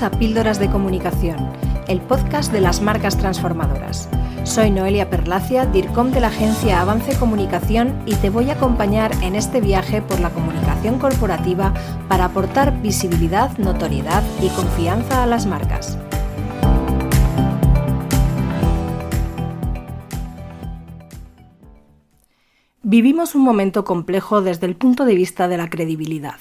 A Píldoras de Comunicación, el podcast de las marcas transformadoras. Soy Noelia Perlacia, DIRCOM de la agencia Avance Comunicación y te voy a acompañar en este viaje por la comunicación corporativa para aportar visibilidad, notoriedad y confianza a las marcas. Vivimos un momento complejo desde el punto de vista de la credibilidad.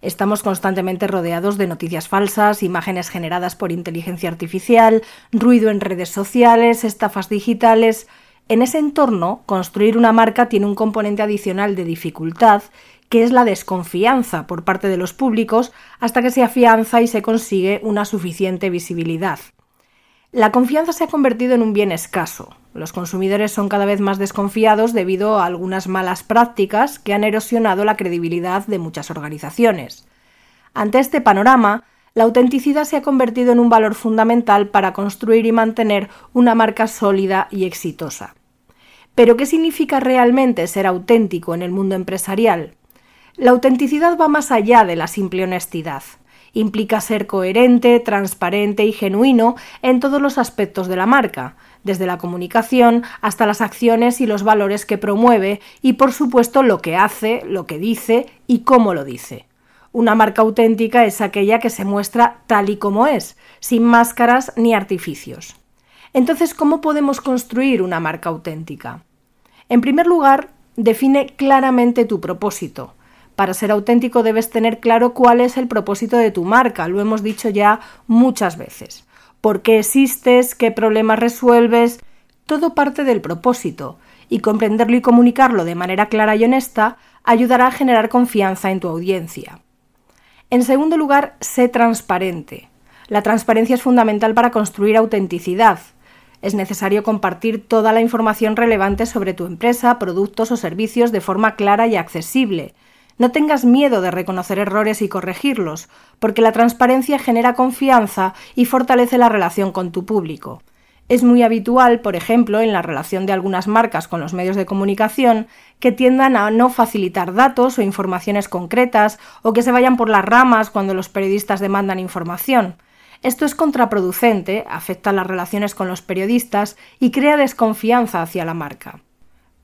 Estamos constantemente rodeados de noticias falsas, imágenes generadas por inteligencia artificial, ruido en redes sociales, estafas digitales. En ese entorno, construir una marca tiene un componente adicional de dificultad, que es la desconfianza por parte de los públicos hasta que se afianza y se consigue una suficiente visibilidad. La confianza se ha convertido en un bien escaso. Los consumidores son cada vez más desconfiados debido a algunas malas prácticas que han erosionado la credibilidad de muchas organizaciones. Ante este panorama, la autenticidad se ha convertido en un valor fundamental para construir y mantener una marca sólida y exitosa. Pero, ¿qué significa realmente ser auténtico en el mundo empresarial? La autenticidad va más allá de la simple honestidad. Implica ser coherente, transparente y genuino en todos los aspectos de la marca, desde la comunicación hasta las acciones y los valores que promueve y por supuesto lo que hace, lo que dice y cómo lo dice. Una marca auténtica es aquella que se muestra tal y como es, sin máscaras ni artificios. Entonces, ¿cómo podemos construir una marca auténtica? En primer lugar, define claramente tu propósito. Para ser auténtico debes tener claro cuál es el propósito de tu marca, lo hemos dicho ya muchas veces. ¿Por qué existes? ¿Qué problemas resuelves? Todo parte del propósito, y comprenderlo y comunicarlo de manera clara y honesta ayudará a generar confianza en tu audiencia. En segundo lugar, sé transparente. La transparencia es fundamental para construir autenticidad. Es necesario compartir toda la información relevante sobre tu empresa, productos o servicios de forma clara y accesible, no tengas miedo de reconocer errores y corregirlos, porque la transparencia genera confianza y fortalece la relación con tu público. Es muy habitual, por ejemplo, en la relación de algunas marcas con los medios de comunicación, que tiendan a no facilitar datos o informaciones concretas o que se vayan por las ramas cuando los periodistas demandan información. Esto es contraproducente, afecta las relaciones con los periodistas y crea desconfianza hacia la marca.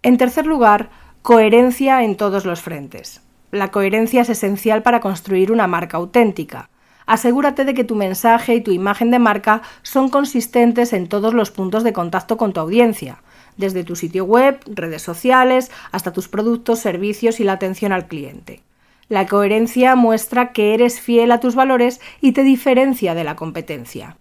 En tercer lugar, coherencia en todos los frentes. La coherencia es esencial para construir una marca auténtica. Asegúrate de que tu mensaje y tu imagen de marca son consistentes en todos los puntos de contacto con tu audiencia, desde tu sitio web, redes sociales, hasta tus productos, servicios y la atención al cliente. La coherencia muestra que eres fiel a tus valores y te diferencia de la competencia.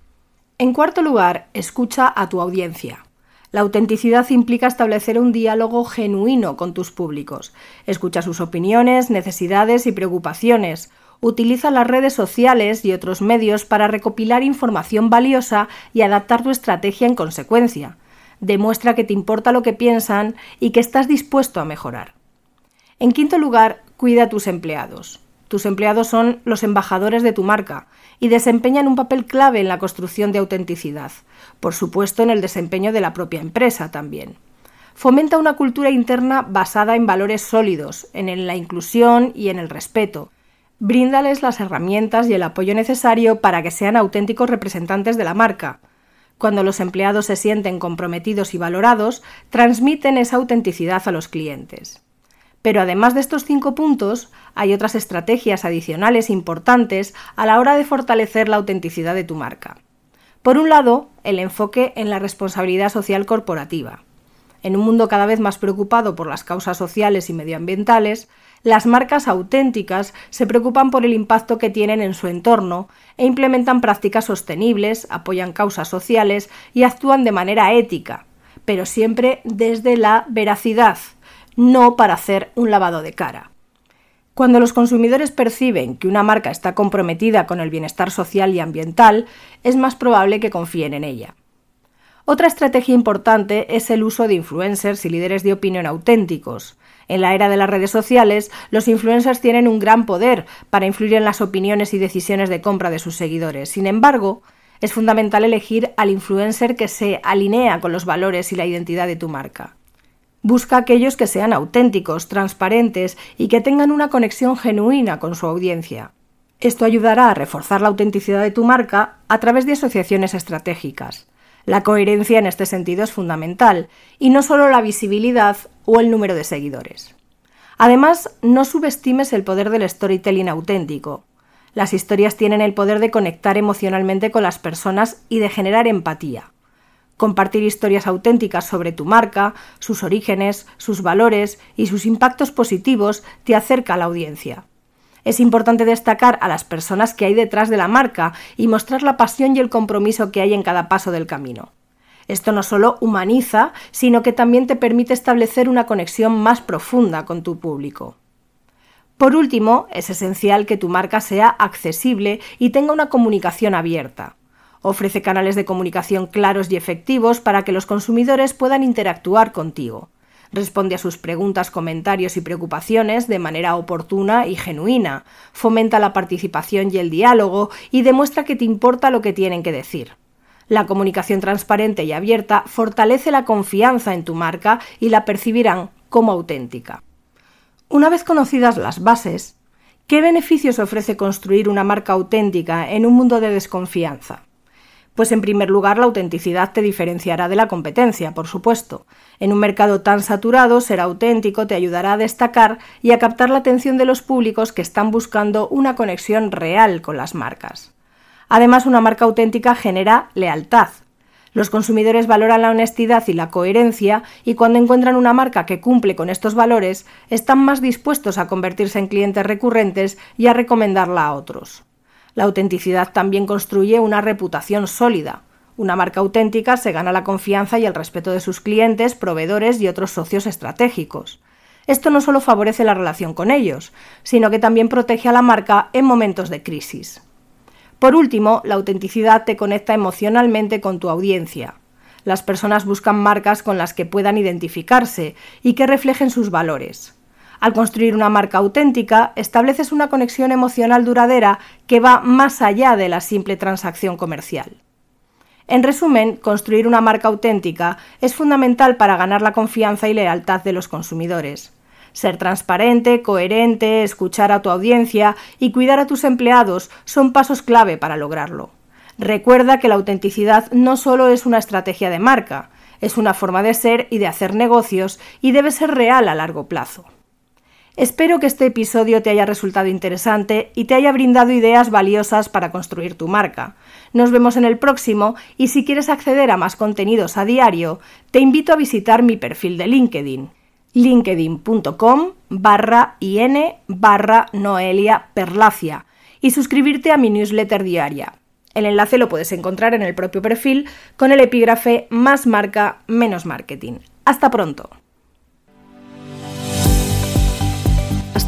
En cuarto lugar, escucha a tu audiencia. La autenticidad implica establecer un diálogo genuino con tus públicos. Escucha sus opiniones, necesidades y preocupaciones. Utiliza las redes sociales y otros medios para recopilar información valiosa y adaptar tu estrategia en consecuencia. Demuestra que te importa lo que piensan y que estás dispuesto a mejorar. En quinto lugar, cuida a tus empleados. Tus empleados son los embajadores de tu marca y desempeñan un papel clave en la construcción de autenticidad, por supuesto en el desempeño de la propia empresa también. Fomenta una cultura interna basada en valores sólidos, en la inclusión y en el respeto. Bríndales las herramientas y el apoyo necesario para que sean auténticos representantes de la marca. Cuando los empleados se sienten comprometidos y valorados, transmiten esa autenticidad a los clientes. Pero además de estos cinco puntos, hay otras estrategias adicionales importantes a la hora de fortalecer la autenticidad de tu marca. Por un lado, el enfoque en la responsabilidad social corporativa. En un mundo cada vez más preocupado por las causas sociales y medioambientales, las marcas auténticas se preocupan por el impacto que tienen en su entorno e implementan prácticas sostenibles, apoyan causas sociales y actúan de manera ética, pero siempre desde la veracidad, no para hacer un lavado de cara. Cuando los consumidores perciben que una marca está comprometida con el bienestar social y ambiental, es más probable que confíen en ella. Otra estrategia importante es el uso de influencers y líderes de opinión auténticos. En la era de las redes sociales, los influencers tienen un gran poder para influir en las opiniones y decisiones de compra de sus seguidores. Sin embargo, es fundamental elegir al influencer que se alinea con los valores y la identidad de tu marca. Busca aquellos que sean auténticos, transparentes y que tengan una conexión genuina con su audiencia. Esto ayudará a reforzar la autenticidad de tu marca a través de asociaciones estratégicas. La coherencia en este sentido es fundamental, y no solo la visibilidad o el número de seguidores. Además, no subestimes el poder del storytelling auténtico. Las historias tienen el poder de conectar emocionalmente con las personas y de generar empatía. Compartir historias auténticas sobre tu marca, sus orígenes, sus valores y sus impactos positivos te acerca a la audiencia. Es importante destacar a las personas que hay detrás de la marca y mostrar la pasión y el compromiso que hay en cada paso del camino. Esto no solo humaniza, sino que también te permite establecer una conexión más profunda con tu público. Por último, es esencial que tu marca sea accesible y tenga una comunicación abierta. Ofrece canales de comunicación claros y efectivos para que los consumidores puedan interactuar contigo responde a sus preguntas, comentarios y preocupaciones de manera oportuna y genuina, fomenta la participación y el diálogo y demuestra que te importa lo que tienen que decir. La comunicación transparente y abierta fortalece la confianza en tu marca y la percibirán como auténtica. Una vez conocidas las bases, ¿qué beneficios ofrece construir una marca auténtica en un mundo de desconfianza? Pues en primer lugar la autenticidad te diferenciará de la competencia, por supuesto. En un mercado tan saturado, ser auténtico te ayudará a destacar y a captar la atención de los públicos que están buscando una conexión real con las marcas. Además, una marca auténtica genera lealtad. Los consumidores valoran la honestidad y la coherencia y cuando encuentran una marca que cumple con estos valores, están más dispuestos a convertirse en clientes recurrentes y a recomendarla a otros. La autenticidad también construye una reputación sólida. Una marca auténtica se gana la confianza y el respeto de sus clientes, proveedores y otros socios estratégicos. Esto no solo favorece la relación con ellos, sino que también protege a la marca en momentos de crisis. Por último, la autenticidad te conecta emocionalmente con tu audiencia. Las personas buscan marcas con las que puedan identificarse y que reflejen sus valores. Al construir una marca auténtica, estableces una conexión emocional duradera que va más allá de la simple transacción comercial. En resumen, construir una marca auténtica es fundamental para ganar la confianza y lealtad de los consumidores. Ser transparente, coherente, escuchar a tu audiencia y cuidar a tus empleados son pasos clave para lograrlo. Recuerda que la autenticidad no solo es una estrategia de marca, es una forma de ser y de hacer negocios y debe ser real a largo plazo. Espero que este episodio te haya resultado interesante y te haya brindado ideas valiosas para construir tu marca. Nos vemos en el próximo y si quieres acceder a más contenidos a diario, te invito a visitar mi perfil de LinkedIn linkedin.com barra in barra Noelia Perlacia y suscribirte a mi newsletter diaria. El enlace lo puedes encontrar en el propio perfil con el epígrafe más marca menos marketing. Hasta pronto.